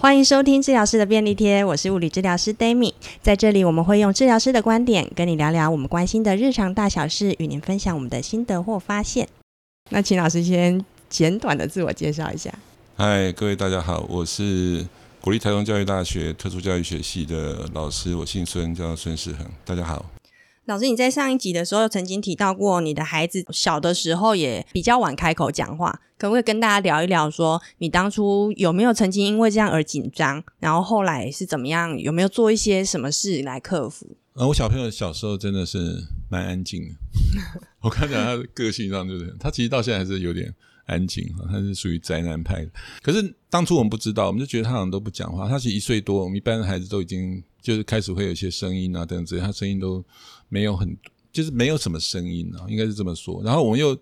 欢迎收听治疗师的便利贴，我是物理治疗师 Dami，在这里我们会用治疗师的观点跟你聊聊我们关心的日常大小事，与您分享我们的心得或发现。那请老师先简短的自我介绍一下。嗨，各位大家好，我是国立台中教育大学特殊教育学系的老师，我姓孙，叫孙世恒。大家好。老师，你在上一集的时候曾经提到过，你的孩子小的时候也比较晚开口讲话，可不可以跟大家聊一聊说，你当初有没有曾经因为这样而紧张，然后后来是怎么样，有没有做一些什么事来克服？呃，我小朋友小时候真的是蛮安静的，我刚讲他的个性上就是，他其实到现在还是有点安静，他是属于宅男派的。可是当初我们不知道，我们就觉得他好像都不讲话。他其实一岁多，我们一般的孩子都已经就是开始会有一些声音啊等等之类，他声音都。没有很，就是没有什么声音啊，应该是这么说。然后我们又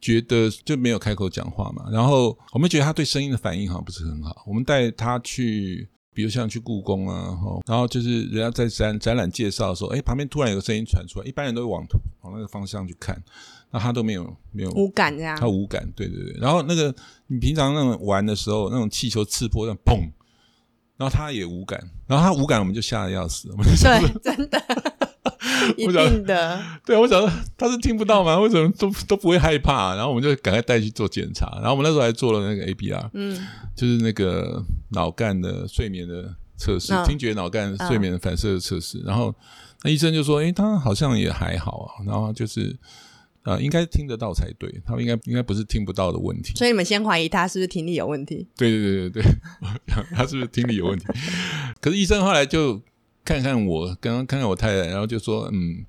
觉得就没有开口讲话嘛，然后我们觉得他对声音的反应好像不是很好。我们带他去，比如像去故宫啊，然后就是人家在展展览介绍的时候，哎，旁边突然有个声音传出来，一般人都会往往那个方向去看，那他都没有没有无感这样，他无感，对对对。然后那个你平常那种玩的时候，那种气球刺破，那砰，然后他也无感，然后他无感，我们就吓得要死，我们就对，真的。一定的，对啊，我想说他是听不到吗？为什么都都不会害怕？然后我们就赶快带去做检查。然后我们那时候还做了那个 ABR，嗯，就是那个脑干的睡眠的测试，嗯、听觉脑干睡眠的反射的测试。嗯、然后那医生就说：“诶，他好像也还好啊。”然后就是呃，应该听得到才对，他们应该应该不是听不到的问题。所以你们先怀疑他是不是听力有问题？对对对对对，他是不是听力有问题？可是医生后来就。看看我，刚刚看看我太太，然后就说，嗯，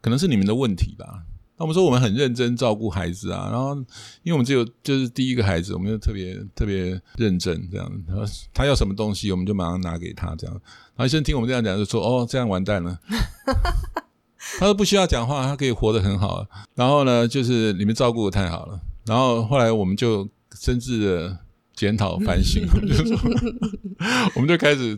可能是你们的问题吧。那我们说我们很认真照顾孩子啊，然后因为我们只有就是第一个孩子，我们就特别特别认真这样。然后他要什么东西，我们就马上拿给他这样。然后医生听我们这样讲，就说，哦，这样完蛋了。他说不需要讲话，他可以活得很好。然后呢，就是你们照顾得太好了。然后后来我们就深自的检讨反省，就说 我们就开始。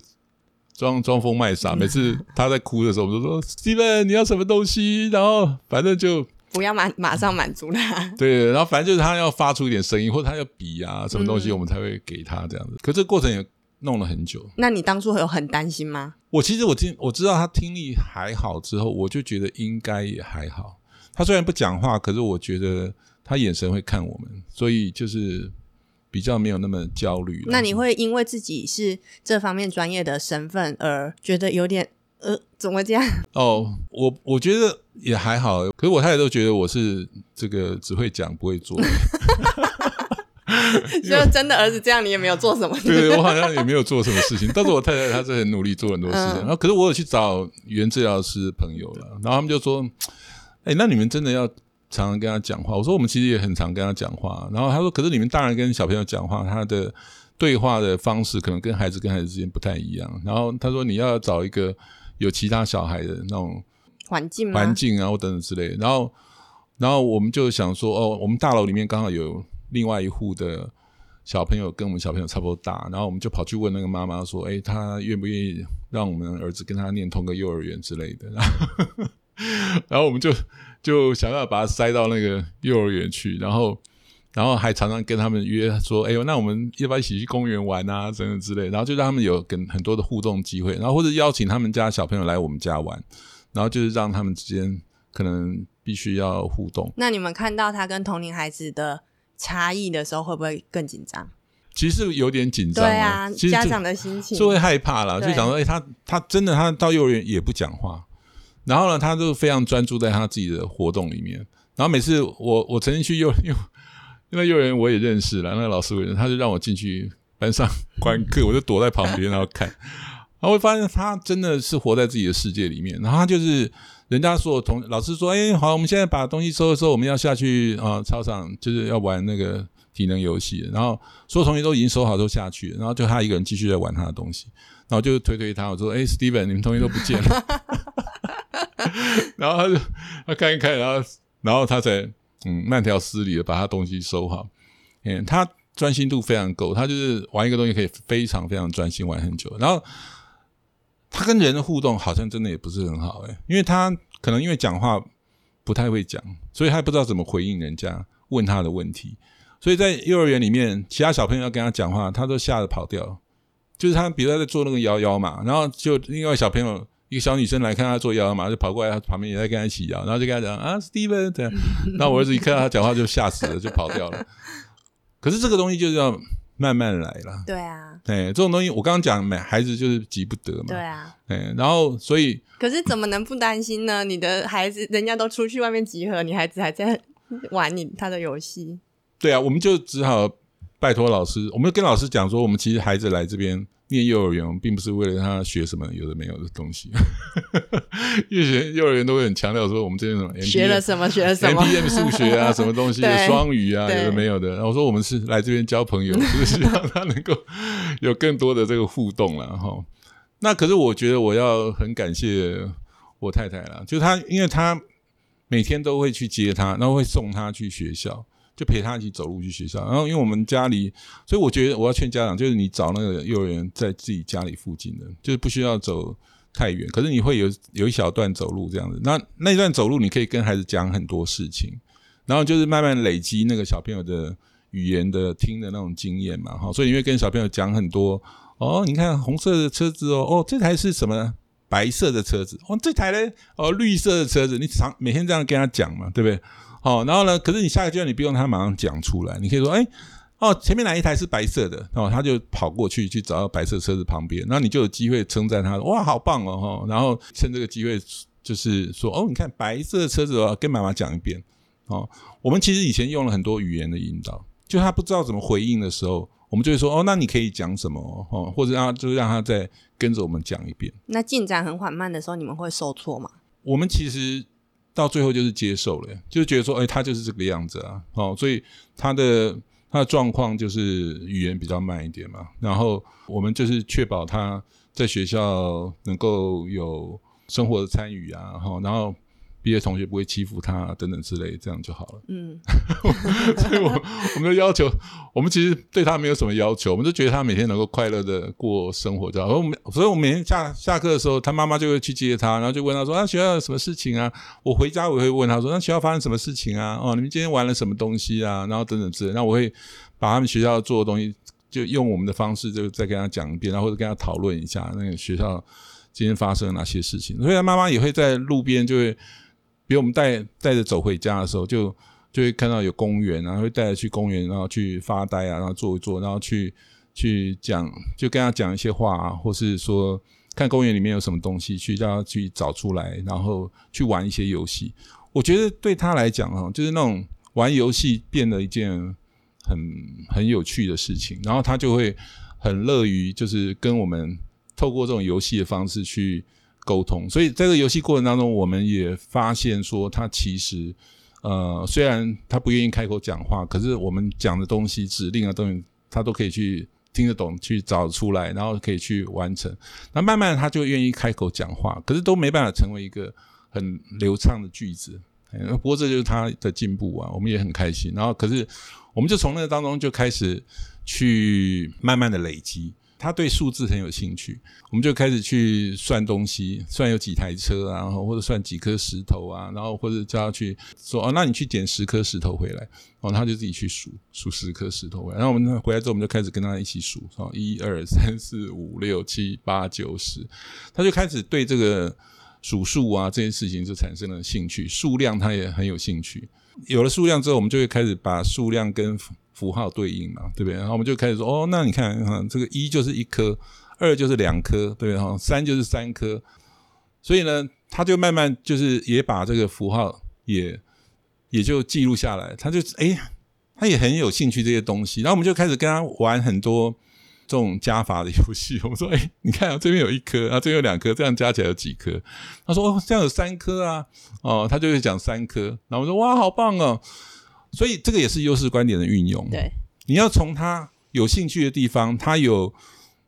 装装疯卖傻，每次他在哭的时候，我们就说：“Steven，你要什么东西？”然后反正就不要马马上满足他。对，然后反正就是他要发出一点声音，或者他要比啊什么东西，我们才会给他这样子。嗯、可这个过程也弄了很久。那你当初有很担心吗？我其实我听我知道他听力还好之后，我就觉得应该也还好。他虽然不讲话，可是我觉得他眼神会看我们，所以就是。比较没有那么焦虑。那你会因为自己是这方面专业的身份而觉得有点呃，怎么这样？哦，我我觉得也还好。可是我太太都觉得我是这个只会讲不会做。就真的儿子这样，你也没有做什么。对，对，我好像也没有做什么事情。但是我太太她是很努力做很多事情。嗯、然后可是我有去找语言治疗师朋友了，然后他们就说：“哎，那你们真的要？”常常跟他讲话，我说我们其实也很常跟他讲话。然后他说：“可是你们大人跟小朋友讲话，他的对话的方式可能跟孩子跟孩子之间不太一样。”然后他说：“你要找一个有其他小孩的那种环境环境啊，或等等之类的。”然后，然后我们就想说：“哦，我们大楼里面刚好有另外一户的小朋友跟我们小朋友差不多大。”然后我们就跑去问那个妈妈说：“哎，他愿不愿意让我们儿子跟他念同个幼儿园之类的？”然后，然后我们就。就想要把他塞到那个幼儿园去，然后，然后还常常跟他们约说：“哎呦，那我们要不要一起去公园玩啊？等等之类。”然后就让他们有跟很多的互动机会，然后或者邀请他们家小朋友来我们家玩，然后就是让他们之间可能必须要互动。那你们看到他跟同龄孩子的差异的时候，会不会更紧张？其实有点紧张。对啊，家长的心情就会害怕啦，就想说：“哎，他他真的他到幼儿园也不讲话。”然后呢，他就非常专注在他自己的活动里面。然后每次我我曾经去幼 幼因为幼儿园我也认识了那个老师，我认识，他就让我进去班上观课，我就躲在旁边然后看。然后会发现他真的是活在自己的世界里面。然后他就是人家说同老师说，哎，好，我们现在把东西收一收，我们要下去啊、操场，就是要玩那个体能游戏。然后所有同学都已经收好都下去了，然后就他一个人继续在玩他的东西。然后就推推他，我说，哎，Steven，你们同学都不见了。然后他就他看一看，然后然后他才嗯慢条斯理的把他东西收好。嗯，他专心度非常够，他就是玩一个东西可以非常非常专心玩很久。然后他跟人的互动好像真的也不是很好诶，因为他可能因为讲话不太会讲，所以他不知道怎么回应人家问他的问题。所以在幼儿园里面，其他小朋友要跟他讲话，他都吓得跑掉。就是他比如他在做那个摇摇嘛，然后就另外小朋友一个小女生来看他做摇摇马，就跑过来他旁边也在跟他一起摇，然后就跟他讲啊，Steven，这样，然后我儿子一看到他讲话就吓死了，就跑掉了。可是这个东西就是要慢慢来了。对啊。哎，这种东西我刚刚讲，买孩子就是急不得嘛。对啊。哎，然后所以。可是怎么能不担心呢？你的孩子人家都出去外面集合，你孩子还在玩你他的游戏。对啊，我们就只好拜托老师，我们跟老师讲说，我们其实孩子来这边念幼儿园，并不是为了让他学什么有的没有的东西。因为学幼儿园都会很强调说，我们这边什么学了什么学了什么 MPM 数学啊，什么东西双语啊，有的没有的。然后我说我们是来这边交朋友，就是希望他能够有更多的这个互动了哈。那可是我觉得我要很感谢我太太啦，就她，因为她每天都会去接她，然后会送她去学校，就陪他一起走路去学校。然后因为我们家里，所以我觉得我要劝家长，就是你找那个幼儿园在自己家里附近的，就是不需要走太远，可是你会有有一小段走路这样子。那那一段走路你可以跟孩子讲很多事情，然后就是慢慢累积那个小朋友的语言的听的那种经验嘛，哈。所以你会跟小朋友讲很多。哦，你看红色的车子哦，哦，这台是什么？白色的车子。哦，这台呢？哦，绿色的车子。你常每天这样跟他讲嘛，对不对？好、哦，然后呢？可是你下个阶段你不用他马上讲出来，你可以说，哎，哦，前面哪一台是白色的？哦，他就跑过去去找到白色车子旁边，然后你就有机会称赞他，哇，好棒哦，哈。然后趁这个机会就是说，哦，你看白色的车子哦，跟妈妈讲一遍。哦，我们其实以前用了很多语言的引导，就他不知道怎么回应的时候。我们就会说哦，那你可以讲什么哦，或者让就是让他再跟着我们讲一遍。那进展很缓慢的时候，你们会受挫吗？我们其实到最后就是接受了，就觉得说，哎，他就是这个样子啊，哦，所以他的他的状况就是语言比较慢一点嘛。然后我们就是确保他在学校能够有生活的参与啊，哈，然后。毕业同学不会欺负他等等之类，这样就好了。嗯，所以我我们的要求，我们其实对他没有什么要求，我们就觉得他每天能够快乐的过生活就好。我们所以，我们每天下下课的时候，他妈妈就会去接他，然后就问他说：“那学校有什么事情啊？”我回家我也会问他说：“那学校发生什么事情啊？哦，你们今天玩了什么东西啊？”然后等等之类，那我会把他们学校做的东西，就用我们的方式，就再跟他讲一遍，然后或者跟他讨论一下那个学校今天发生了哪些事情。所以，他妈妈也会在路边就会。比如我们带带着走回家的时候，就就会看到有公园，然后会带着去公园，然后去发呆啊，然后坐一坐，然后去去讲，就跟他讲一些话啊，或是说看公园里面有什么东西，去让他去找出来，然后去玩一些游戏。我觉得对他来讲啊，就是那种玩游戏变得一件很很有趣的事情，然后他就会很乐于就是跟我们透过这种游戏的方式去。沟通，所以在这个游戏过程当中，我们也发现说，他其实，呃，虽然他不愿意开口讲话，可是我们讲的东西、指令啊，东西他都可以去听得懂，去找出来，然后可以去完成。那慢慢，他就愿意开口讲话，可是都没办法成为一个很流畅的句子。不过这就是他的进步啊，我们也很开心。然后，可是我们就从那个当中就开始去慢慢的累积。他对数字很有兴趣，我们就开始去算东西，算有几台车啊，然后或者算几颗石头啊，然后或者叫他去说哦，那你去捡十颗石头回来，哦，他就自己去数数十颗石头回来。然后我们回来之后，我们就开始跟他一起数，哦，一二三四五六七八九十，他就开始对这个数数啊这件事情就产生了兴趣，数量他也很有兴趣。有了数量之后，我们就会开始把数量跟符号对应嘛，对不对？然后我们就开始说，哦，那你看，哈，这个一就是一颗，二就是两颗，对不对？哈，三就是三颗。所以呢，他就慢慢就是也把这个符号也也就记录下来。他就哎，他也很有兴趣这些东西。然后我们就开始跟他玩很多这种加法的游戏。我说，哎，你看啊，这边有一颗，啊，这边有两颗，这样加起来有几颗？他说，哦，这样有三颗啊。哦，他就会讲三颗。然后我说，哇，好棒哦。所以这个也是优势观点的运用。对，你要从他有兴趣的地方，他有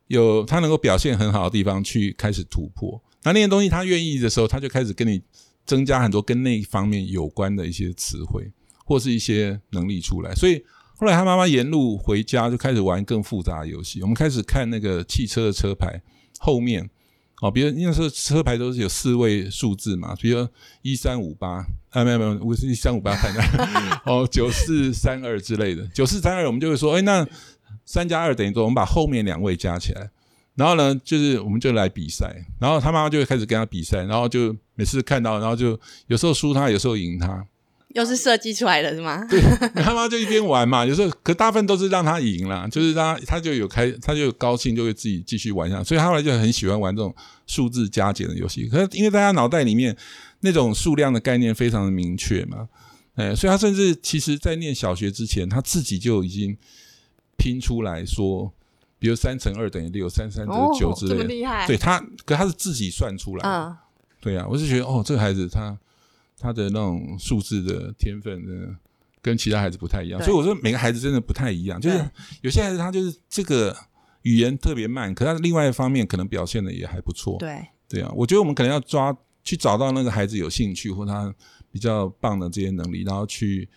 有他能够表现很好的地方去开始突破。那那些东西他愿意的时候，他就开始跟你增加很多跟那一方面有关的一些词汇或是一些能力出来。所以后来他妈妈沿路回家就开始玩更复杂的游戏。我们开始看那个汽车的车牌后面。哦，比如那时候车牌都是有四位数字嘛，比如一三五八，啊没有没有，我是一三五八，看看哦九四三二之类的，九四三二我们就会说，哎，那三加二等于多，我们把后面两位加起来，然后呢，就是我们就来比赛，然后他妈妈就会开始跟他比赛，然后就每次看到，然后就有时候输他，有时候赢他。又是设计出来的是吗？对，他妈就一边玩嘛，有时候可大部分都是让他赢啦，就是让他他就有开，他就有高兴，就会自己继续玩下去。所以他后来就很喜欢玩这种数字加减的游戏。可是因为大家脑袋里面那种数量的概念非常的明确嘛，哎，所以他甚至其实在念小学之前，他自己就已经拼出来说，比如三乘二等于六，三三等于九之类的。哦，这么厉害？对他，可他是自己算出来。嗯，对啊，我是觉得哦，这个孩子他。他的那种数字的天分呢，跟其他孩子不太一样，所以我说每个孩子真的不太一样。就是有些孩子他就是这个语言特别慢，可他另外一方面可能表现的也还不错。对对啊，我觉得我们可能要抓去找到那个孩子有兴趣或他比较棒的这些能力，然后去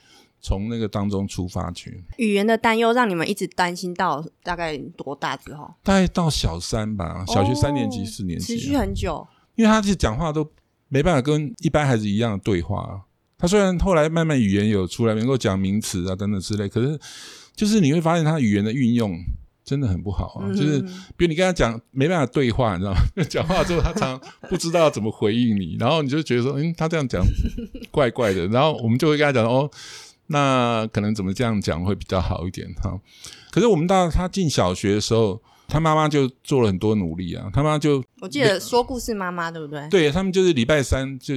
从那个当中出发去。语言的担忧让你们一直担心到大概多大之后？大概到小三吧，小学三年级、四年级，持续很久。因为他是讲话都。没办法跟一般孩子一样的对话。他虽然后来慢慢语言有出来，能够讲名词啊等等之类，可是就是你会发现他语言的运用真的很不好啊。就是比如你跟他讲没办法对话，你知道吗？讲话之后他常不知道怎么回应你，然后你就觉得说，嗯，他这样讲怪怪的。然后我们就会跟他讲，哦，那可能怎么这样讲会比较好一点哈。可是我们到他进小学的时候。他妈妈就做了很多努力啊，他妈就我记得说故事妈妈对不对？对，他们就是礼拜三就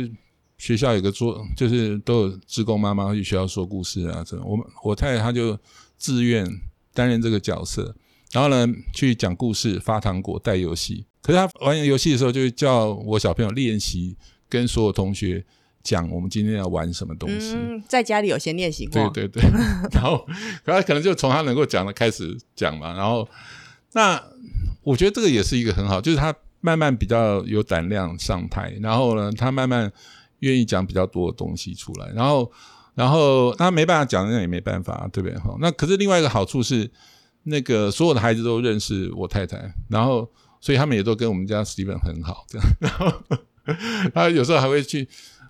学校有个做，就是都有职工妈妈去学校说故事啊。这我们我太太她就自愿担任这个角色，然后呢去讲故事、发糖果、带游戏。可是他玩游戏的时候，就叫我小朋友练习跟所有同学讲我们今天要玩什么东西。嗯，在家里有先练习过。对对对，然后可他可能就从他能够讲的开始讲嘛，然后。那我觉得这个也是一个很好，就是他慢慢比较有胆量上台，然后呢，他慢慢愿意讲比较多的东西出来，然后，然后他没办法讲，那也没办法，对不对？哈，那可是另外一个好处是，那个所有的孩子都认识我太太，然后所以他们也都跟我们家史蒂芬很好，这样，然后他有时候还会去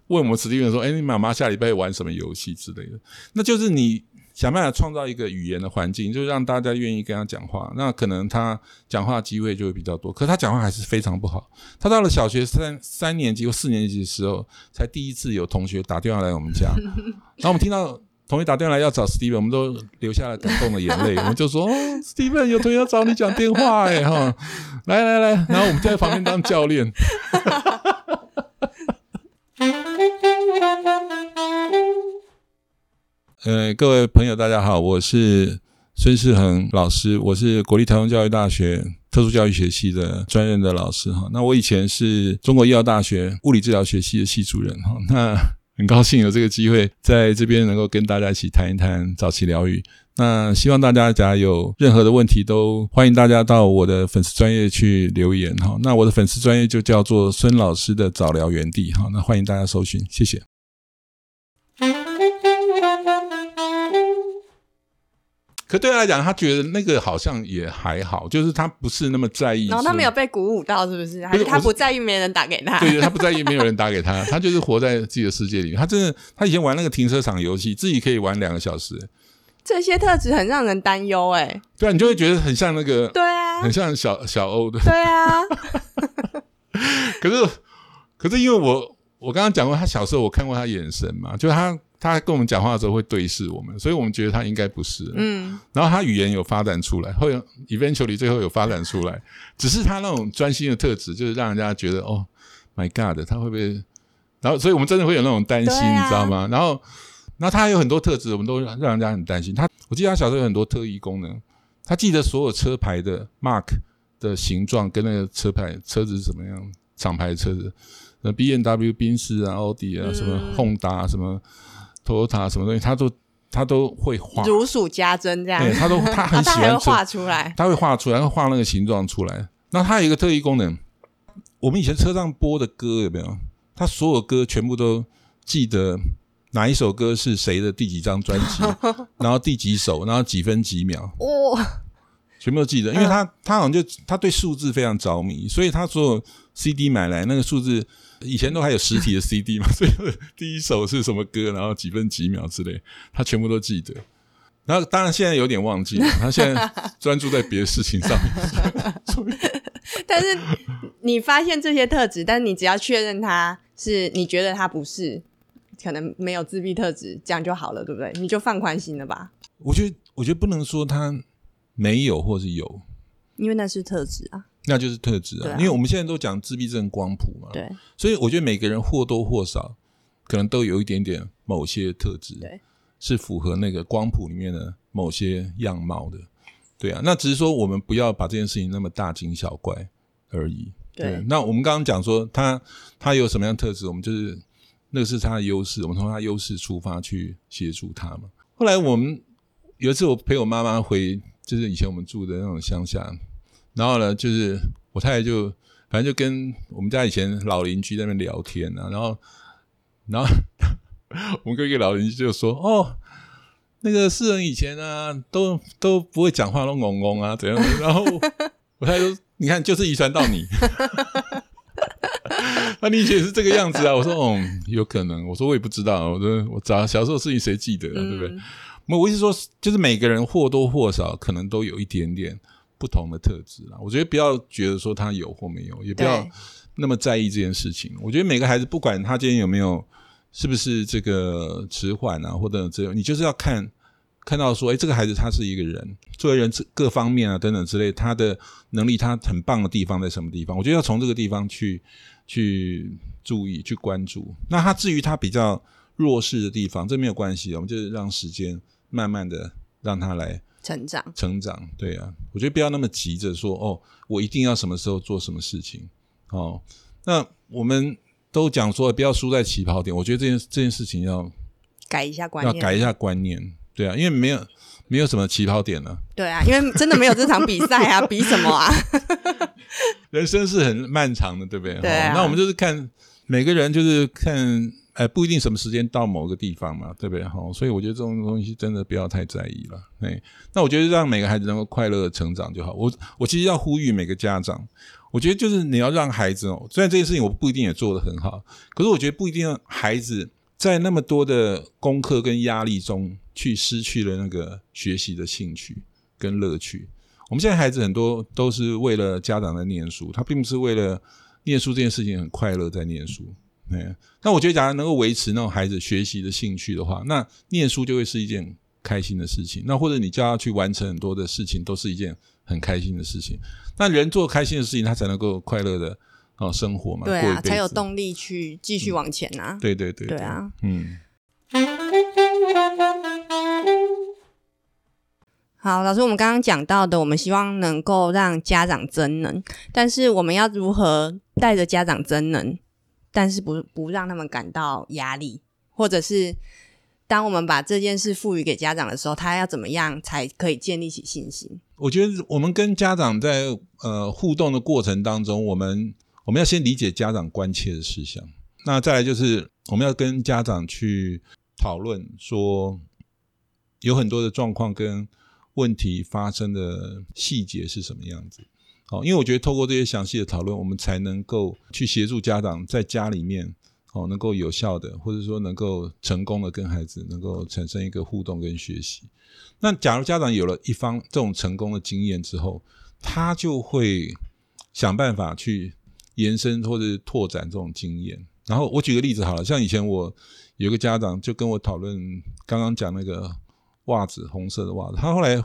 问我们史蒂芬说：“哎，你妈妈下礼拜玩什么游戏之类的？”那就是你。想办法创造一个语言的环境，就让大家愿意跟他讲话。那可能他讲话机会就会比较多。可他讲话还是非常不好。他到了小学三三年级或四年级的时候，才第一次有同学打电话来我们家。然后我们听到同学打电话来要找 Steven，我们都流下了感动的眼泪。我们就说：“哦，Steven 有同学要找你讲电话哎哈，来来来。”然后我们在旁边当教练。呃，各位朋友，大家好，我是孙世恒老师，我是国立台湾教育大学特殊教育学系的专任的老师哈。那我以前是中国医药大学物理治疗学系的系主任哈。那很高兴有这个机会在这边能够跟大家一起谈一谈早期疗愈。那希望大家假如有任何的问题，都欢迎大家到我的粉丝专业去留言哈。那我的粉丝专业就叫做孙老师的早疗园地哈。那欢迎大家搜寻，谢谢。可对他来讲，他觉得那个好像也还好，就是他不是那么在意。然后他没有被鼓舞到，是不是？还是他不在意没人打给他？对对，他不在意没有人打给他，他就是活在自己的世界里。他真的，他以前玩那个停车场游戏，自己可以玩两个小时。这些特质很让人担忧，哎。对啊，你就会觉得很像那个，对啊，很像小小欧的。对啊。可是，可是因为我我刚刚讲过，他小时候我看过他眼神嘛，就是他。他跟我们讲话的时候会对视我们，所以我们觉得他应该不是。嗯，然后他语言有发展出来，会 eventually 最后有发展出来，只是他那种专心的特质，就是让人家觉得哦，My God，他会不会？然后，所以我们真的会有那种担心，啊、你知道吗？然后，然后他还有很多特质，我们都让人家很担心。他，我记得他小时候有很多特异功能，他记得所有车牌的 mark 的形状跟那个车牌车子是什么样，厂牌车子，那 B M W、宾士啊、奥迪啊、什么 Honda 啊、什么。Toyota 什么东西，他都他都会画，如数家珍这样。对，他都他很 喜欢画出来，他会画出来，他画那个形状出来。那他有一个特异功能，我们以前车上播的歌有没有？他所有歌全部都记得哪一首歌是谁的第几张专辑，然后第几首，然后几分几秒，哇，全部都记得。因为他他好像就他对数字非常着迷，所以他所有 CD 买来那个数字。以前都还有实体的 CD 嘛，所以第一首是什么歌，然后几分几秒之类，他全部都记得。然后当然现在有点忘记了，他现在专注在别的事情上面。但是你发现这些特质，但是你只要确认他是你觉得他不是，可能没有自闭特质，这样就好了，对不对？你就放宽心了吧？我觉得，我觉得不能说他没有或是有，因为那是特质啊，那就是特质啊。啊因为我们现在都讲自闭症光谱嘛，对，所以我觉得每个人或多或少可能都有一点点某些特质，对，是符合那个光谱里面的某些样貌的。对啊，那只是说我们不要把这件事情那么大惊小怪而已。对，对，那我们刚刚讲说他他有什么样的特质，我们就是那个是他的优势，我们从他优势出发去协助他嘛。后来我们有一次我陪我妈妈回，就是以前我们住的那种乡下，然后呢，就是我太太就反正就跟我们家以前老邻居在那边聊天啊，然后然后我们跟一个老邻居就说 哦。那个世人以前啊，都都不会讲话，都嗡嗡啊，怎样？然后我太太说：“你看，就是遗传到你。”那你以前也是这个样子啊？我说：“哦，有可能。”我说：“我也不知道。”我说：“我早小时候事情谁记得啊？对不对？”我、嗯、我意思说，就是每个人或多或少可能都有一点点不同的特质啦。我觉得不要觉得说他有或没有，也不要那么在意这件事情。我觉得每个孩子，不管他今天有没有。是不是这个迟缓啊，或者这，你就是要看看到说，哎，这个孩子他是一个人，作为人各方面啊等等之类，他的能力他很棒的地方在什么地方？我觉得要从这个地方去去注意、去关注。那他至于他比较弱势的地方，这没有关系，我们就是让时间慢慢的让他来成长。成长，对啊，我觉得不要那么急着说，哦，我一定要什么时候做什么事情哦。那我们。都讲说不要输在起跑点，我觉得这件这件事情要改一下观念，要改一下观念，对啊，因为没有没有什么起跑点了，对啊，因为真的没有这场比赛啊，比什么啊？人生是很漫长的，对不对？对啊，那我们就是看每个人，就是看，哎，不一定什么时间到某个地方嘛，对不对？哈，所以我觉得这种东西真的不要太在意了。哎，那我觉得让每个孩子能够快乐的成长就好。我我其实要呼吁每个家长。我觉得就是你要让孩子哦，虽然这件事情我不一定也做得很好，可是我觉得不一定孩子在那么多的功课跟压力中去失去了那个学习的兴趣跟乐趣。我们现在孩子很多都是为了家长在念书，他并不是为了念书这件事情很快乐在念书。哎，那我觉得假如能够维持那种孩子学习的兴趣的话，那念书就会是一件开心的事情。那或者你叫他去完成很多的事情，都是一件很开心的事情。那人做开心的事情，他才能够快乐的哦生活嘛，对啊，才有动力去继续往前啊。嗯、对对对，对啊，嗯。好，老师，我们刚刚讲到的，我们希望能够让家长增能，但是我们要如何带着家长增能，但是不不让他们感到压力，或者是当我们把这件事赋予给家长的时候，他要怎么样才可以建立起信心？我觉得我们跟家长在呃互动的过程当中，我们我们要先理解家长关切的事项，那再来就是我们要跟家长去讨论说，有很多的状况跟问题发生的细节是什么样子。好，因为我觉得透过这些详细的讨论，我们才能够去协助家长在家里面哦能够有效的，或者说能够成功的跟孩子能够产生一个互动跟学习。那假如家长有了一方这种成功的经验之后，他就会想办法去延伸或者拓展这种经验。然后我举个例子好了，像以前我有个家长就跟我讨论刚刚讲那个袜子，红色的袜子，他后来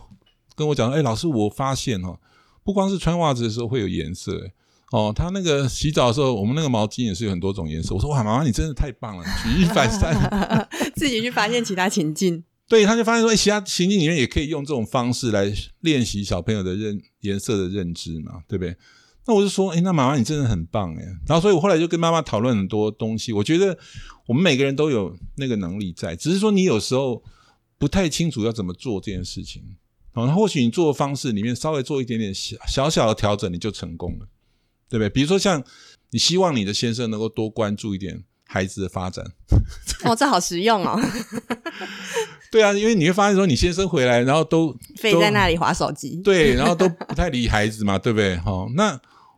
跟我讲，哎，老师，我发现哈，不光是穿袜子的时候会有颜色，哦，他那个 洗澡的时候，我们那个毛巾也是有很多种颜色。我说哇，妈妈你真的太棒了，举一反三，自己去发现其他情境。对，他就发现说，哎，其他情境里面也可以用这种方式来练习小朋友的认颜色的认知嘛，对不对？那我就说，哎，那妈妈你真的很棒哎。然后，所以我后来就跟妈妈讨论很多东西。我觉得我们每个人都有那个能力在，只是说你有时候不太清楚要怎么做这件事情。哦，那或许你做的方式里面稍微做一点点小小小的调整，你就成功了，对不对？比如说像你希望你的先生能够多关注一点孩子的发展。哦，这好实用哦。对啊，因为你会发现说，你先生回来，然后都 飞在那里划手机，对，然后都不太理孩子嘛，对不对？好，那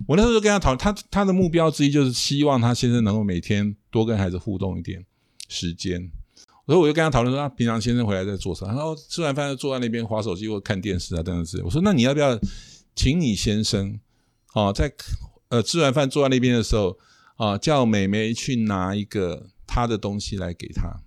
我那时候就跟他讨论，他他的目标之一就是希望他先生能够每天多跟孩子互动一点时间。所以我就跟他讨论说，他平常先生回来在做啥？然后吃完饭就坐在那边划手机或看电视啊，等等之类。我说，那你要不要请你先生哦，在呃吃完饭坐在那边的时候啊，叫妹妹去拿一个她的东西来给他。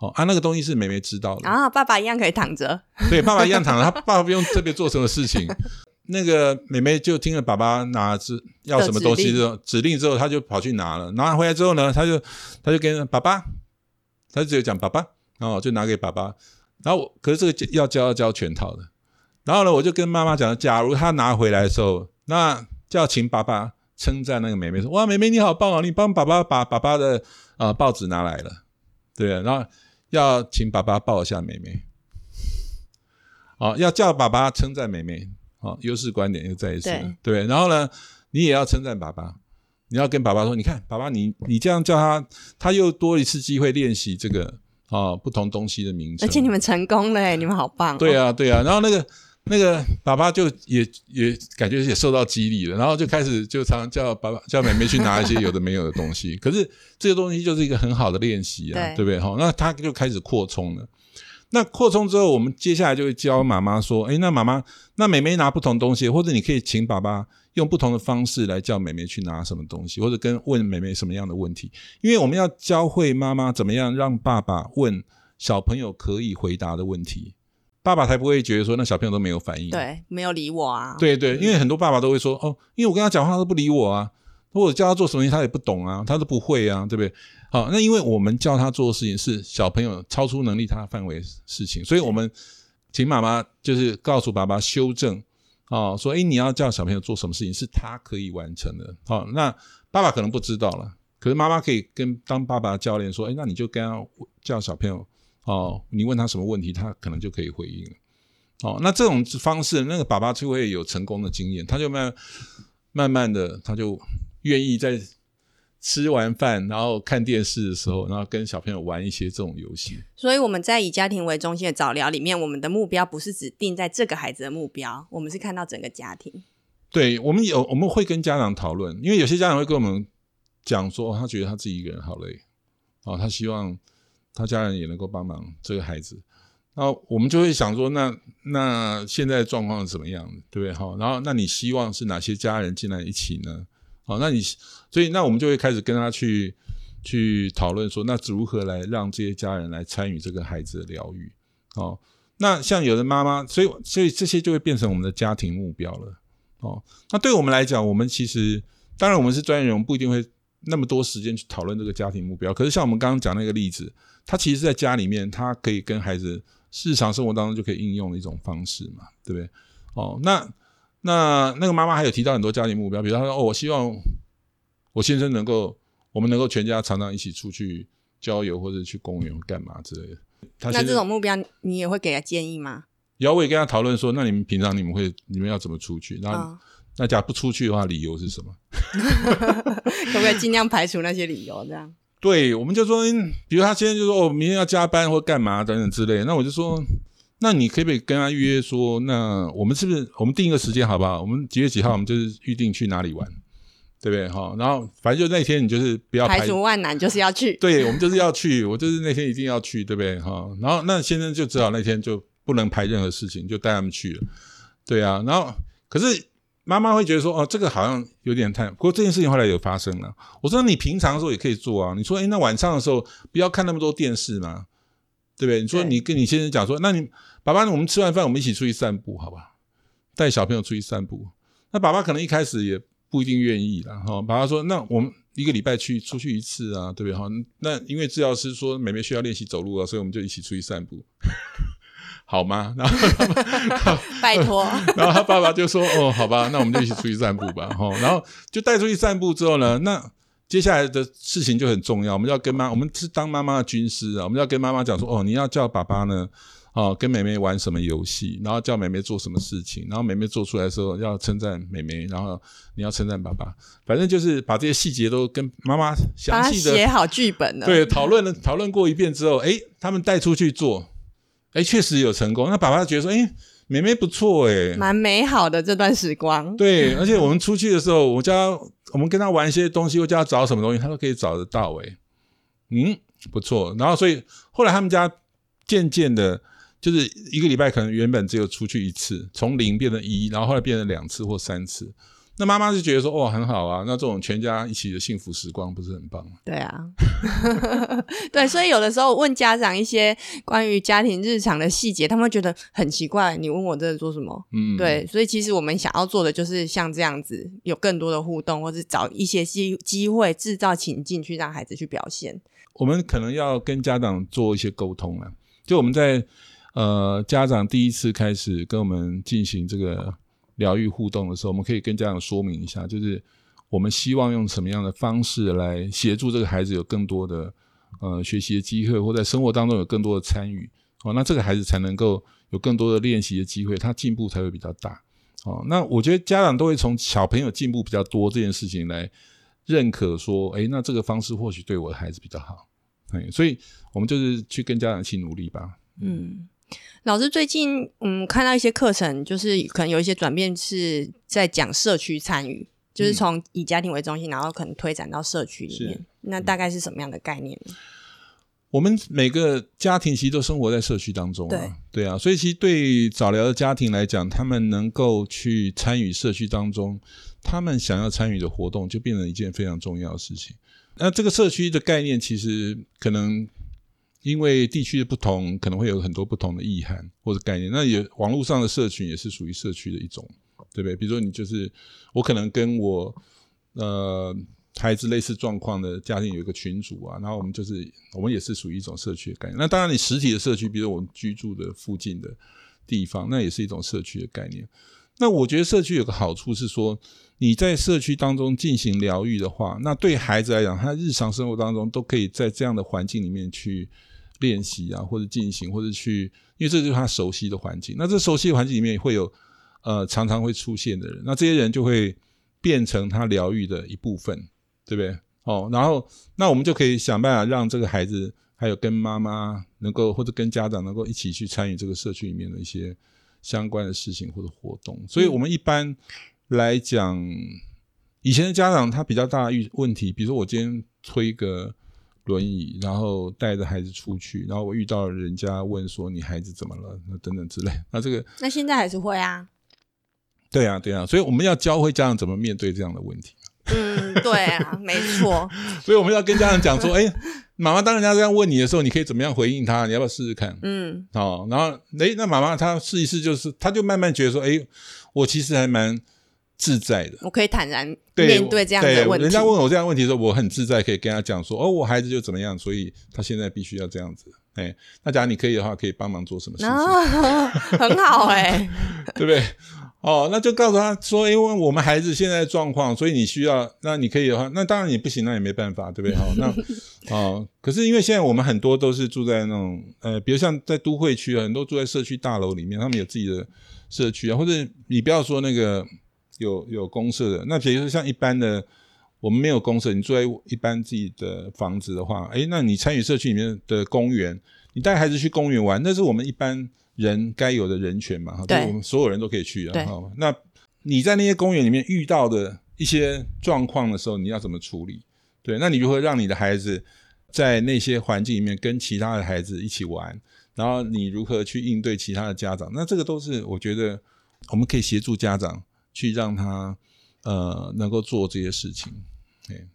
哦，啊，那个东西是妹妹知道的啊，爸爸一样可以躺着，对，爸爸一样躺着，他爸爸不用特别做什么事情。那个妹妹就听了爸爸拿着要什么东西之后，指令之后，她就跑去拿了。拿回来之后呢，她就她就跟爸爸，她就只有讲爸爸，然后就拿给爸爸。然后可是这个要教要教全套的。然后呢，我就跟妈妈讲，假如他拿回来的时候，那就要请爸爸称赞那个妹妹说：“哇，妹妹你好棒哦，你帮爸爸把爸爸的啊、呃、报纸拿来了。”对，然后要请爸爸抱一下妹妹。哦，要叫爸爸称赞妹妹。哦，优势观点又再一次对，对，然后呢，你也要称赞爸爸，你要跟爸爸说，你看，爸爸你，你你这样叫他，他又多一次机会练习这个啊、哦、不同东西的名称，而且你们成功了，哎，你们好棒、哦！对啊，对啊，然后那个那个爸爸就也也感觉也受到激励了，然后就开始就常常叫爸爸叫妹妹去拿一些有的没有的东西，可是这个东西就是一个很好的练习啊，对，对不对？哈，那他就开始扩充了。那扩充之后，我们接下来就会教妈妈说：“诶，那妈妈，那妹妹拿不同东西，或者你可以请爸爸用不同的方式来叫妹妹去拿什么东西，或者跟问妹妹什么样的问题。因为我们要教会妈妈怎么样让爸爸问小朋友可以回答的问题，爸爸才不会觉得说那小朋友都没有反应，对，没有理我啊。对对，因为很多爸爸都会说：哦，因为我跟他讲话他都不理我啊，或者叫他做什么他也不懂啊，他都不会啊，对不对？”好，那因为我们叫他做的事情是小朋友超出能力他范围的事情，所以我们请妈妈就是告诉爸爸修正，哦，说，诶，你要叫小朋友做什么事情是他可以完成的。好，那爸爸可能不知道了，可是妈妈可以跟当爸爸的教练说，诶，那你就跟他叫小朋友，哦，你问他什么问题，他可能就可以回应了。哦，那这种方式，那个爸爸就会有成功的经验，他就慢慢慢的，他就愿意在。吃完饭，然后看电视的时候，然后跟小朋友玩一些这种游戏。所以我们在以家庭为中心的早疗里面，我们的目标不是只定在这个孩子的目标，我们是看到整个家庭。对，我们有我们会跟家长讨论，因为有些家长会跟我们讲说，他觉得他自己一个人好累，哦，他希望他家人也能够帮忙这个孩子。那我们就会想说，那那现在的状况是怎么样，对不对？好，然后那你希望是哪些家人进来一起呢？好，那你所以那我们就会开始跟他去去讨论说，那如何来让这些家人来参与这个孩子的疗愈？哦，那像有的妈妈，所以所以这些就会变成我们的家庭目标了。哦，那对我们来讲，我们其实当然我们是专业人，我们不一定会那么多时间去讨论这个家庭目标。可是像我们刚刚讲那个例子，他其实在家里面，他可以跟孩子日常生活当中就可以应用的一种方式嘛，对不对？哦，那。那那个妈妈还有提到很多家庭目标，比如她说：“哦，我希望我先生能够，我们能够全家常常一起出去郊游，或者去公园干嘛之类的。”那这种目标你也会给他建议吗？有，我也跟他讨论说：“那你们平常你们会你们要怎么出去？那、哦、那假如不出去的话，理由是什么？可不可以尽量排除那些理由？这样？对，我们就说，比如他现在就说：‘哦，明天要加班或干嘛等等之类的。’那我就说。”那你可不可以跟他预约说，那我们是不是我们定一个时间好不好？我们几月几号，我们就是预定去哪里玩，对不对？哈，然后反正就那天你就是不要排除万难，就是要去。对，我们就是要去，我就是那天一定要去，对不对？哈，然后那先生就只好那天就不能排任何事情，就带他们去了。对啊，然后可是妈妈会觉得说，哦，这个好像有点太……不过这件事情后来有发生了。我说你平常的时候也可以做啊。你说，诶，那晚上的时候不要看那么多电视嘛，对不对？你说你跟你先生讲说，那你。爸爸，我们吃完饭，我们一起出去散步，好吧？带小朋友出去散步。那爸爸可能一开始也不一定愿意了，哈。爸爸说：“那我们一个礼拜去出去一次啊，对不对？”哈，那因为治疗师说妹妹需要练习走路啊，所以我们就一起出去散步，好吗？然后 拜托，然后他爸爸就说：“哦，好吧，那我们就一起出去散步吧。”哈，然后就带出去散步之后呢，那接下来的事情就很重要，我们要跟妈，我们是当妈妈的军师啊，我们要跟妈妈讲说：“哦，你要叫爸爸呢。”哦，跟妹妹玩什么游戏，然后叫妹妹做什么事情，然后妹妹做出来的时候要称赞妹妹，然后你要称赞爸爸，反正就是把这些细节都跟妈妈详细的写好剧本了。对，讨论了讨论过一遍之后，哎，他们带出去做，哎，确实有成功。那爸爸觉得说，哎，妹妹不错，哎，蛮美好的这段时光。对，而且我们出去的时候，我叫他，我们跟他玩一些东西，我叫他找什么东西，他都可以找得到，哎，嗯，不错。然后所以后来他们家渐渐的。就是一个礼拜可能原本只有出去一次，从零变成一，然后后来变成两次或三次。那妈妈就觉得说，哦，很好啊，那这种全家一起的幸福时光不是很棒吗？对啊，对，所以有的时候问家长一些关于家庭日常的细节，他们会觉得很奇怪，你问我这是做什么？嗯，对，所以其实我们想要做的就是像这样子，有更多的互动，或者找一些机机会，制造情境去让孩子去表现。我们可能要跟家长做一些沟通了，就我们在呃家长第一次开始跟我们进行这个。疗愈互动的时候，我们可以跟家长说明一下，就是我们希望用什么样的方式来协助这个孩子有更多的呃学习的机会，或在生活当中有更多的参与哦，那这个孩子才能够有更多的练习的机会，他进步才会比较大哦。那我觉得家长都会从小朋友进步比较多这件事情来认可说，哎，那这个方式或许对我的孩子比较好，哎，所以我们就是去跟家长一起努力吧。嗯。老师最近嗯看到一些课程，就是可能有一些转变，是在讲社区参与，就是从以家庭为中心，然后可能推展到社区里面。那大概是什么样的概念呢？我们每个家庭其实都生活在社区当中啊，对对啊，所以其实对早疗的家庭来讲，他们能够去参与社区当中，他们想要参与的活动，就变成一件非常重要的事情。那这个社区的概念，其实可能。因为地区的不同，可能会有很多不同的意涵或者概念。那也网络上的社群也是属于社区的一种，对不对？比如说你就是我可能跟我呃孩子类似状况的家庭有一个群组啊，然后我们就是我们也是属于一种社区的概念。那当然，你实体的社区，比如我们居住的附近的地方，那也是一种社区的概念。那我觉得社区有个好处是说，你在社区当中进行疗愈的话，那对孩子来讲，他日常生活当中都可以在这样的环境里面去。练习啊，或者进行，或者去，因为这就是他熟悉的环境。那这熟悉的环境里面会有呃常常会出现的人，那这些人就会变成他疗愈的一部分，对不对？哦，然后那我们就可以想办法让这个孩子还有跟妈妈能够或者跟家长能够一起去参与这个社区里面的一些相关的事情或者活动。所以我们一般来讲，以前的家长他比较大的问题，比如说我今天推一个。轮椅，然后带着孩子出去，然后我遇到人家问说：“你孩子怎么了？”那等等之类。那这个，那现在还是会啊。对啊，对啊，所以我们要教会家长怎么面对这样的问题。嗯，对啊，没错。所以我们要跟家长讲说：“哎，妈妈当人家这样问你的时候，你可以怎么样回应他？你要不要试试看？”嗯，好，然后哎，那妈妈她试一试，就是她就慢慢觉得说：“哎，我其实还蛮。”自在的，我可以坦然面对这样的问题。人家问我这样的问题的时候，我很自在，可以跟他讲说：“哦，我孩子就怎么样，所以他现在必须要这样子。”哎，那假如你可以的话，可以帮忙做什么事情？哦、很好哎、欸，对不对？哦，那就告诉他说：“因为我们孩子现在状况，所以你需要，那你可以的话，那当然你不行，那也没办法，对不对？好，那 哦，可是因为现在我们很多都是住在那种呃，比如像在都会区啊，很多住在社区大楼里面，他们有自己的社区啊，或者你不要说那个。有有公社的，那比如说像一般的，我们没有公社，你住在一般自己的房子的话，诶，那你参与社区里面的公园，你带孩子去公园玩，那是我们一般人该有的人权嘛？对，我们所有人都可以去啊。好，那你在那些公园里面遇到的一些状况的时候，你要怎么处理？对，那你如何让你的孩子在那些环境里面跟其他的孩子一起玩？然后你如何去应对其他的家长？那这个都是我觉得我们可以协助家长。去让他呃能够做这些事情，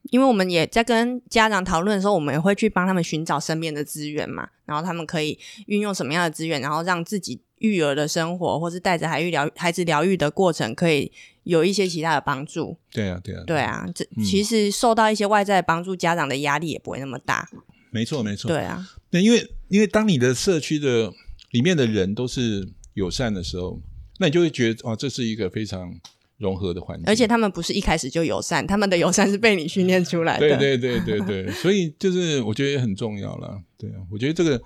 因为我们也在跟家长讨论的时候，我们也会去帮他们寻找身边的资源嘛，然后他们可以运用什么样的资源，然后让自己育儿的生活，或是带着孩育疗孩子疗愈的过程，可以有一些其他的帮助。对啊，对啊，对啊，这、嗯、其实受到一些外在的帮助，家长的压力也不会那么大。没错，没错。对啊，那因为因为当你的社区的里面的人都是友善的时候。那你就会觉得，哇，这是一个非常融合的环境。而且他们不是一开始就友善，他们的友善是被你训练出来的。对对对对对，所以就是我觉得也很重要了。对啊，我觉得这个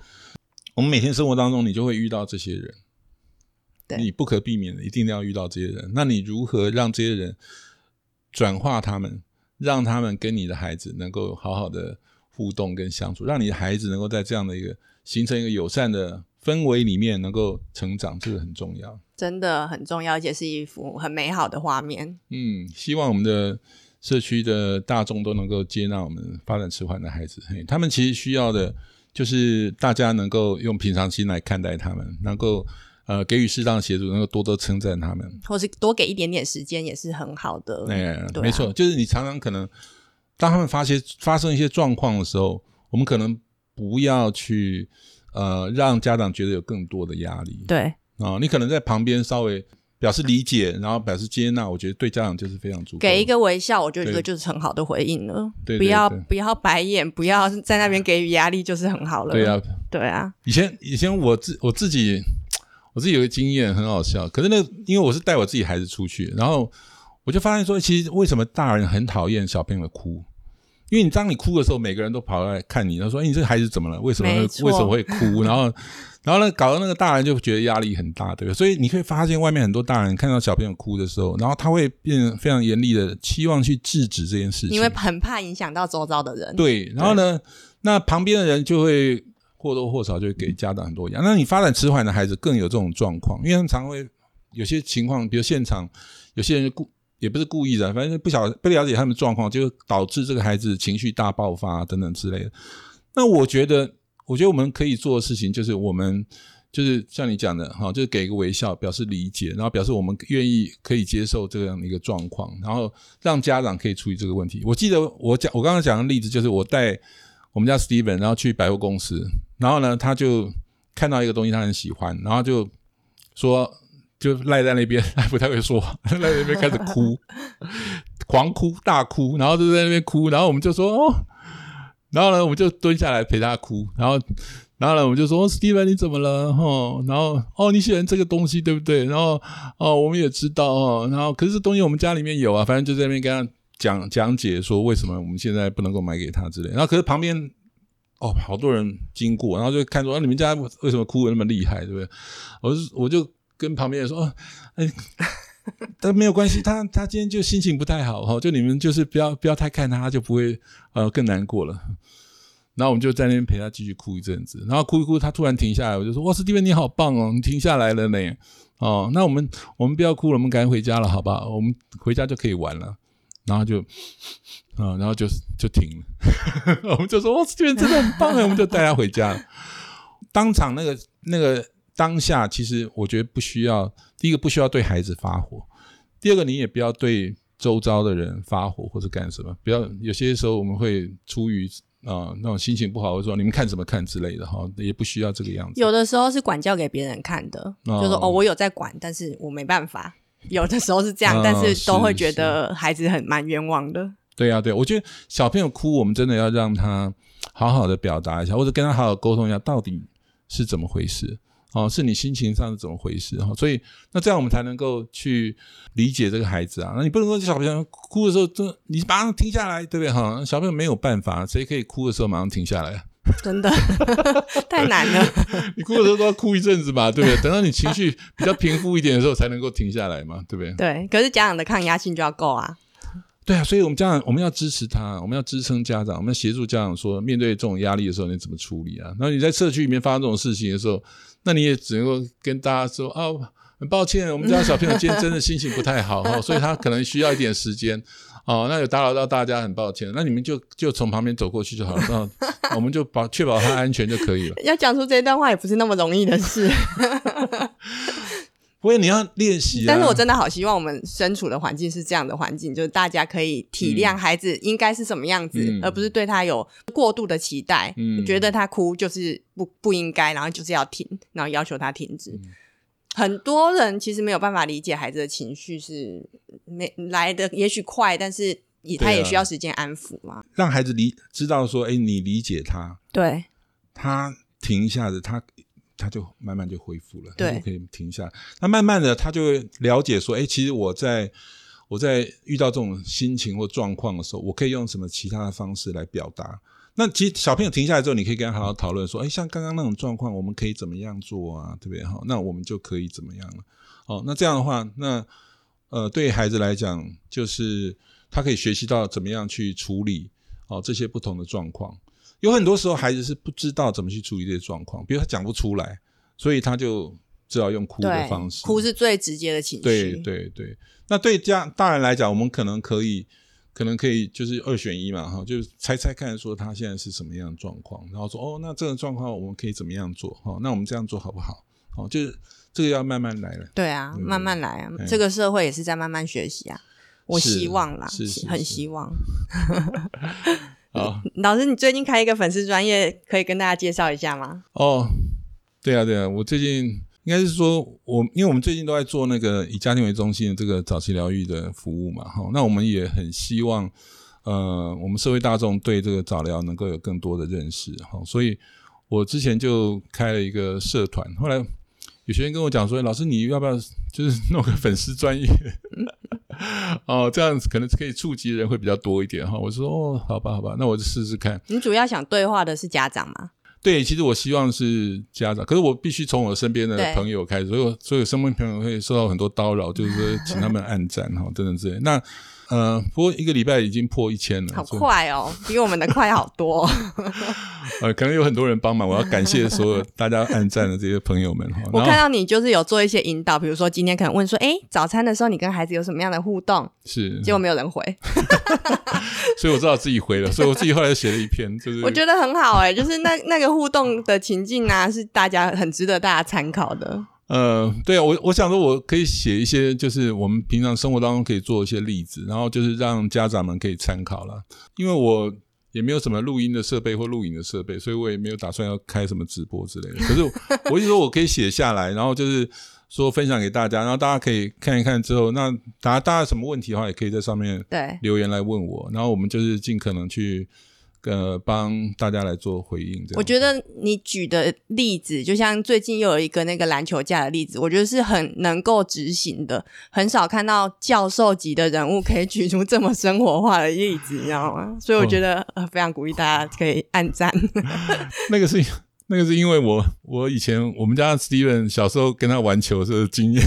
我们每天生活当中，你就会遇到这些人，对，你不可避免的一定要遇到这些人。那你如何让这些人转化他们，让他们跟你的孩子能够好好的互动跟相处，让你的孩子能够在这样的一个形成一个友善的。氛围里面能够成长，这个很重要，真的很重要，而且是一幅很美好的画面。嗯，希望我们的社区的大众都能够接纳我们发展迟缓的孩子，嘿，他们其实需要的就是大家能够用平常心来看待他们，能够呃给予适当的协助，能够多多称赞他们，或是多给一点点时间也是很好的。哎，对啊、没错，就是你常常可能当他们发些发生一些状况的时候，我们可能不要去呃让家长觉得有更多的压力。对啊、哦，你可能在旁边稍微。表示理解，然后表示接纳，我觉得对家长就是非常足够。给一个微笑，我觉得这个就是很好的回应了。对，不要不要白眼，不要在那边给予压力，就是很好了。对啊，对啊。以前以前我自我自己我自己有个经验很好笑，可是那因为我是带我自己孩子出去，然后我就发现说，其实为什么大人很讨厌小朋友的哭？因为你当你哭的时候，每个人都跑来看你，然后说：“哎，你这个孩子怎么了？为什么会为什么会哭？”然后。然后呢，搞得那个大人就觉得压力很大，对不对？所以你可以发现，外面很多大人看到小朋友哭的时候，然后他会变非常严厉的期望去制止这件事情，因为很怕影响到周遭的人。对，然后呢，那旁边的人就会或多或少就会给家长很多压力。那你发展迟缓的孩子更有这种状况，因为他们常会有些情况，比如现场有些人故也不是故意的，反正不晓不了解他们状况，就导致这个孩子情绪大爆发等等之类的。那我觉得。我觉得我们可以做的事情就是，我们就是像你讲的哈，就是给一个微笑，表示理解，然后表示我们愿意可以接受这样的一个状况，然后让家长可以处理这个问题。我记得我讲我刚刚讲的例子就是，我带我们家 Steven 然后去百货公司，然后呢，他就看到一个东西，他很喜欢，然后就说就赖在那边，还不太会说话，赖在那边开始哭，狂哭大哭，然后就在那边哭，然后我们就说哦。然后呢，我们就蹲下来陪他哭。然后，然后呢，我们就说：“Steven，你怎么了？”哈，然后哦，你喜欢这个东西，对不对？然后哦，我们也知道哦。然后，可是这东西我们家里面有啊，反正就在那边跟他讲讲解说为什么我们现在不能够买给他之类。然后，可是旁边哦，好多人经过，然后就看说：“啊，你们家为什么哭的那么厉害，对不对？”我就我就跟旁边人说：“哦，哎。”但没有关系，他他今天就心情不太好哈，就你们就是不要不要太看他，他就不会呃更难过了。然后我们就在那边陪他继续哭一阵子，然后哭一哭，他突然停下来，我就说：“哇，史蒂芬你好棒哦，你停下来了呢。”哦，那我们我们不要哭了，我们赶紧回家了，好吧？我们回家就可以玩了。然后就啊，然后就就停了。我们就说：“哇，史蒂芬真的很棒啊！”我们就带他回家了。当场那个那个。当下其实我觉得不需要，第一个不需要对孩子发火，第二个你也不要对周遭的人发火或者干什么，不要有些时候我们会出于啊、呃、那种心情不好，或者说你们看什么看之类的哈，也不需要这个样子。有的时候是管教给别人看的，哦、就是说哦我有在管，但是我没办法。有的时候是这样，哦、但是都会觉得孩子很蛮冤枉的。对呀、啊，对，我觉得小朋友哭，我们真的要让他好好的表达一下，或者跟他好好沟通一下，到底是怎么回事。哦，是你心情上是怎么回事哈？所以那这样我们才能够去理解这个孩子啊。那你不能说小朋友哭的时候，就你马上停下来，对不对哈？小朋友没有办法，谁可以哭的时候马上停下来？真的 太难了。你哭的时候都要哭一阵子嘛，对不对？等到你情绪比较平复一点的时候，才能够停下来嘛，对不对？对。可是家长的抗压性就要够啊。对啊，所以我们家长我们要支持他，我们要支撑家长，我们要协助家长说，面对这种压力的时候，你怎么处理啊？那你在社区里面发生这种事情的时候。那你也只能够跟大家说啊，很抱歉，我们家小朋友今天真的心情不太好哦，所以他可能需要一点时间哦。那有打扰到大家，很抱歉。那你们就就从旁边走过去就好了，那我们就保确保他安全就可以了。要讲出这段话也不是那么容易的事。不过你要练习啊！但是我真的好希望我们身处的环境是这样的环境，就是大家可以体谅孩子应该是什么样子，嗯、而不是对他有过度的期待，嗯、觉得他哭就是不不应该，然后就是要停，然后要求他停止。嗯、很多人其实没有办法理解孩子的情绪是没来的，也许快，但是也他也需要时间安抚嘛。让孩子理知道说，哎，你理解他，对，他停一下子，他。他就慢慢就恢复了，对，就可以停下来。那慢慢的，他就会了解说，哎，其实我在我在遇到这种心情或状况的时候，我可以用什么其他的方式来表达。那其实小朋友停下来之后，你可以跟他好好讨论说，哎，像刚刚那种状况，我们可以怎么样做啊？对不对？好，那我们就可以怎么样了？哦，那这样的话，那呃，对孩子来讲，就是他可以学习到怎么样去处理哦这些不同的状况。有很多时候，孩子是不知道怎么去处理这些状况，比如他讲不出来，所以他就只好用哭的方式。哭是最直接的情绪。对对对。那对家大人来讲，我们可能可以，可能可以就是二选一嘛，哈，就是猜猜看，说他现在是什么样的状况，然后说哦，那这个状况我们可以怎么样做？哈，那我们这样做好不好？哦，就是这个要慢慢来了。对啊，嗯、慢慢来啊，嗯、这个社会也是在慢慢学习啊。我希望啦，很希望。好，老师，你最近开一个粉丝专业，可以跟大家介绍一下吗？哦，对啊，对啊，我最近应该是说，我因为我们最近都在做那个以家庭为中心的这个早期疗愈的服务嘛，哈，那我们也很希望，呃，我们社会大众对这个早疗能够有更多的认识，哈，所以我之前就开了一个社团，后来有学员跟我讲说，老师，你要不要就是弄个粉丝专页？哦，这样子可能可以触及的人会比较多一点哈。我说哦，好吧，好吧，那我就试试看。你主要想对话的是家长吗？对，其实我希望是家长，可是我必须从我身边的朋友开始，所以所有身边朋友会受到很多叨扰，就是说请他们按赞哈，等等之类。那呃，不过一个礼拜已经破一千了，好快哦，比我们的快好多。呃，可能有很多人帮忙，我要感谢所有大家按赞的这些朋友们哈。我看到你就是有做一些引导，比如说今天可能问说，哎，早餐的时候你跟孩子有什么样的互动？是，结果没有人回，所以我知道自己回了，所以我自己后来就写了一篇，就是 我觉得很好哎、欸，就是那那个互动的情境啊，是大家很值得大家参考的。呃，对啊，我我想说，我可以写一些，就是我们平常生活当中可以做一些例子，然后就是让家长们可以参考了。因为我也没有什么录音的设备或录影的设备，所以我也没有打算要开什么直播之类的。可是我就说，我可以写下来，然后就是说分享给大家，然后大家可以看一看之后，那大家大家什么问题的话，也可以在上面对留言来问我，然后我们就是尽可能去。呃，帮大家来做回应。我觉得你举的例子，就像最近又有一个那个篮球架的例子，我觉得是很能够执行的。很少看到教授级的人物可以举出这么生活化的例子，你知道吗？所以我觉得、哦呃、非常鼓励大家可以按赞。那个是那个是因为我我以前我们家 Steven 小时候跟他玩球的时候的经验，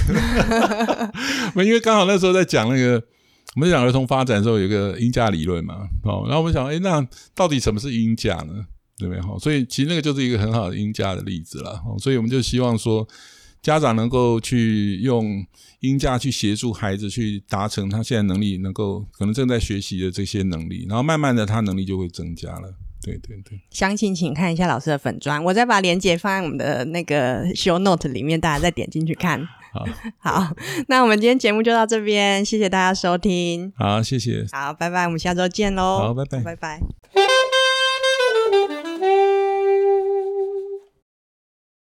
因为刚好那时候在讲那个。我们讲儿童发展的时候有一个音架理论嘛，哦，然后我们想，诶，那到底什么是音架呢？对不对？哈，所以其实那个就是一个很好的音架的例子了。哦，所以我们就希望说，家长能够去用音架去协助孩子去达成他现在能力能够可能正在学习的这些能力，然后慢慢的他能力就会增加了。对对对，详情请看一下老师的粉砖，我再把链接放在我们的那个 show note 里面，大家再点进去看。好，好，那我们今天节目就到这边，谢谢大家收听。好，谢谢。好，拜拜，我们下周见喽。好，拜拜，拜拜。